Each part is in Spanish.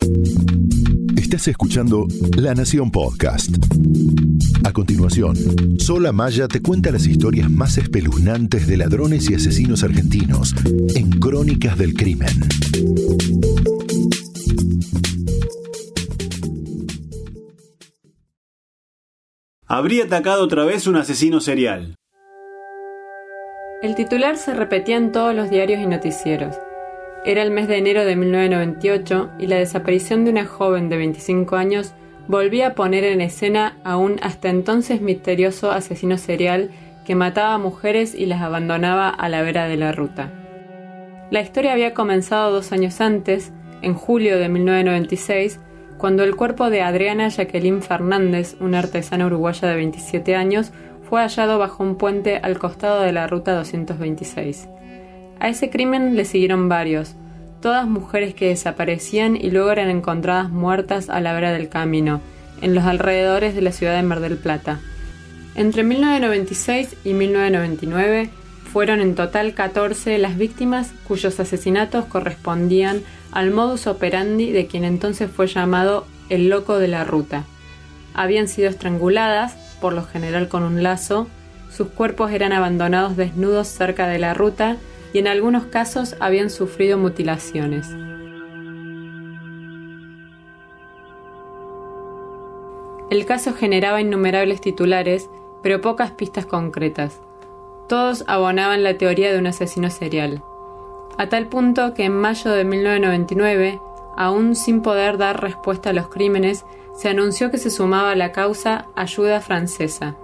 Estás escuchando La Nación Podcast. A continuación, Sola Maya te cuenta las historias más espeluznantes de ladrones y asesinos argentinos en Crónicas del Crimen. Habría atacado otra vez un asesino serial. El titular se repetía en todos los diarios y noticieros. Era el mes de enero de 1998 y la desaparición de una joven de 25 años volvía a poner en escena a un hasta entonces misterioso asesino serial que mataba a mujeres y las abandonaba a la vera de la ruta. La historia había comenzado dos años antes, en julio de 1996, cuando el cuerpo de Adriana Jacqueline Fernández, una artesana uruguaya de 27 años, fue hallado bajo un puente al costado de la ruta 226. A ese crimen le siguieron varios, todas mujeres que desaparecían y luego eran encontradas muertas a la vera del camino, en los alrededores de la ciudad de Mar del Plata. Entre 1996 y 1999 fueron en total 14 las víctimas cuyos asesinatos correspondían al modus operandi de quien entonces fue llamado el loco de la ruta. Habían sido estranguladas, por lo general con un lazo, sus cuerpos eran abandonados desnudos cerca de la ruta y en algunos casos habían sufrido mutilaciones. El caso generaba innumerables titulares, pero pocas pistas concretas. Todos abonaban la teoría de un asesino serial, a tal punto que en mayo de 1999, aún sin poder dar respuesta a los crímenes, se anunció que se sumaba a la causa Ayuda Francesa.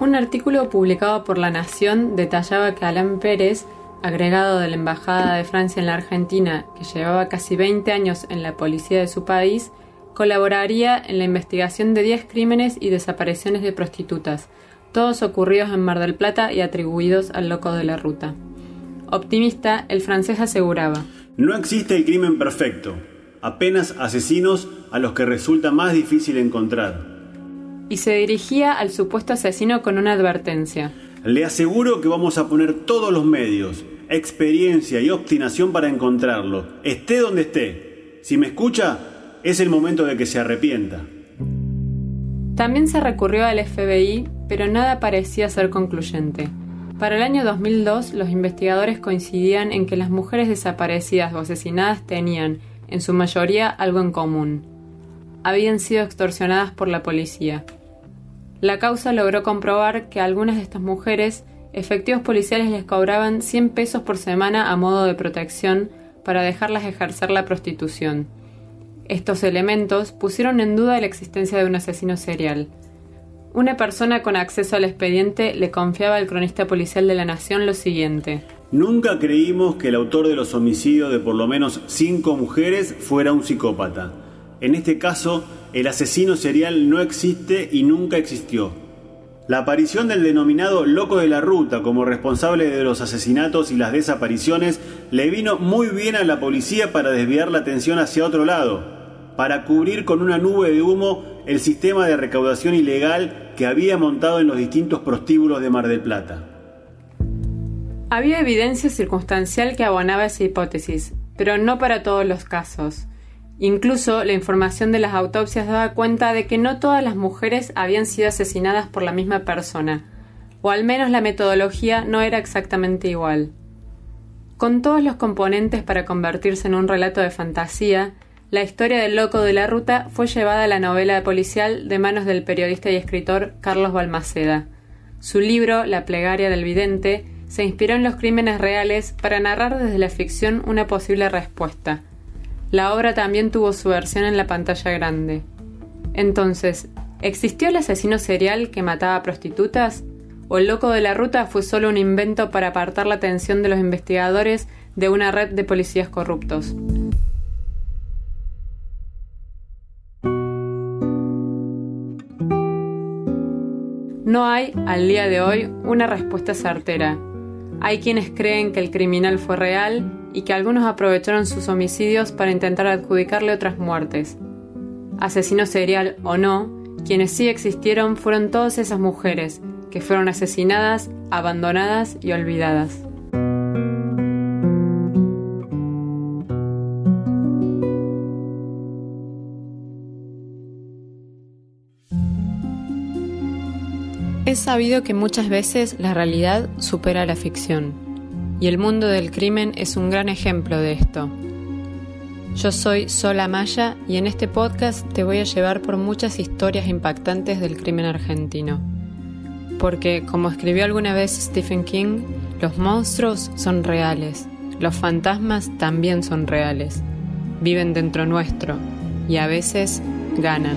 Un artículo publicado por La Nación detallaba que Alain Pérez, agregado de la Embajada de Francia en la Argentina, que llevaba casi 20 años en la policía de su país, colaboraría en la investigación de 10 crímenes y desapariciones de prostitutas, todos ocurridos en Mar del Plata y atribuidos al loco de la ruta. Optimista, el francés aseguraba: No existe el crimen perfecto, apenas asesinos a los que resulta más difícil encontrar. Y se dirigía al supuesto asesino con una advertencia. Le aseguro que vamos a poner todos los medios, experiencia y obstinación para encontrarlo, esté donde esté. Si me escucha, es el momento de que se arrepienta. También se recurrió al FBI, pero nada parecía ser concluyente. Para el año 2002, los investigadores coincidían en que las mujeres desaparecidas o asesinadas tenían, en su mayoría, algo en común. Habían sido extorsionadas por la policía. La causa logró comprobar que algunas de estas mujeres, efectivos policiales les cobraban 100 pesos por semana a modo de protección para dejarlas ejercer la prostitución. Estos elementos pusieron en duda la existencia de un asesino serial. Una persona con acceso al expediente le confiaba al cronista policial de la Nación lo siguiente. Nunca creímos que el autor de los homicidios de por lo menos cinco mujeres fuera un psicópata. En este caso, el asesino serial no existe y nunca existió. La aparición del denominado loco de la ruta como responsable de los asesinatos y las desapariciones le vino muy bien a la policía para desviar la atención hacia otro lado, para cubrir con una nube de humo el sistema de recaudación ilegal que había montado en los distintos prostíbulos de Mar del Plata. Había evidencia circunstancial que abonaba esa hipótesis, pero no para todos los casos. Incluso la información de las autopsias daba cuenta de que no todas las mujeres habían sido asesinadas por la misma persona, o al menos la metodología no era exactamente igual. Con todos los componentes para convertirse en un relato de fantasía, la historia del loco de la ruta fue llevada a la novela policial de manos del periodista y escritor Carlos Balmaceda. Su libro, La plegaria del vidente, se inspiró en los crímenes reales para narrar desde la ficción una posible respuesta. La obra también tuvo su versión en la pantalla grande. Entonces, ¿existió el asesino serial que mataba prostitutas? ¿O el loco de la ruta fue solo un invento para apartar la atención de los investigadores de una red de policías corruptos? No hay, al día de hoy, una respuesta certera, hay quienes creen que el criminal fue real y que algunos aprovecharon sus homicidios para intentar adjudicarle otras muertes. Asesino serial o no, quienes sí existieron fueron todas esas mujeres, que fueron asesinadas, abandonadas y olvidadas. Es sabido que muchas veces la realidad supera la ficción y el mundo del crimen es un gran ejemplo de esto. Yo soy Sola Maya y en este podcast te voy a llevar por muchas historias impactantes del crimen argentino. Porque, como escribió alguna vez Stephen King, los monstruos son reales, los fantasmas también son reales, viven dentro nuestro y a veces ganan.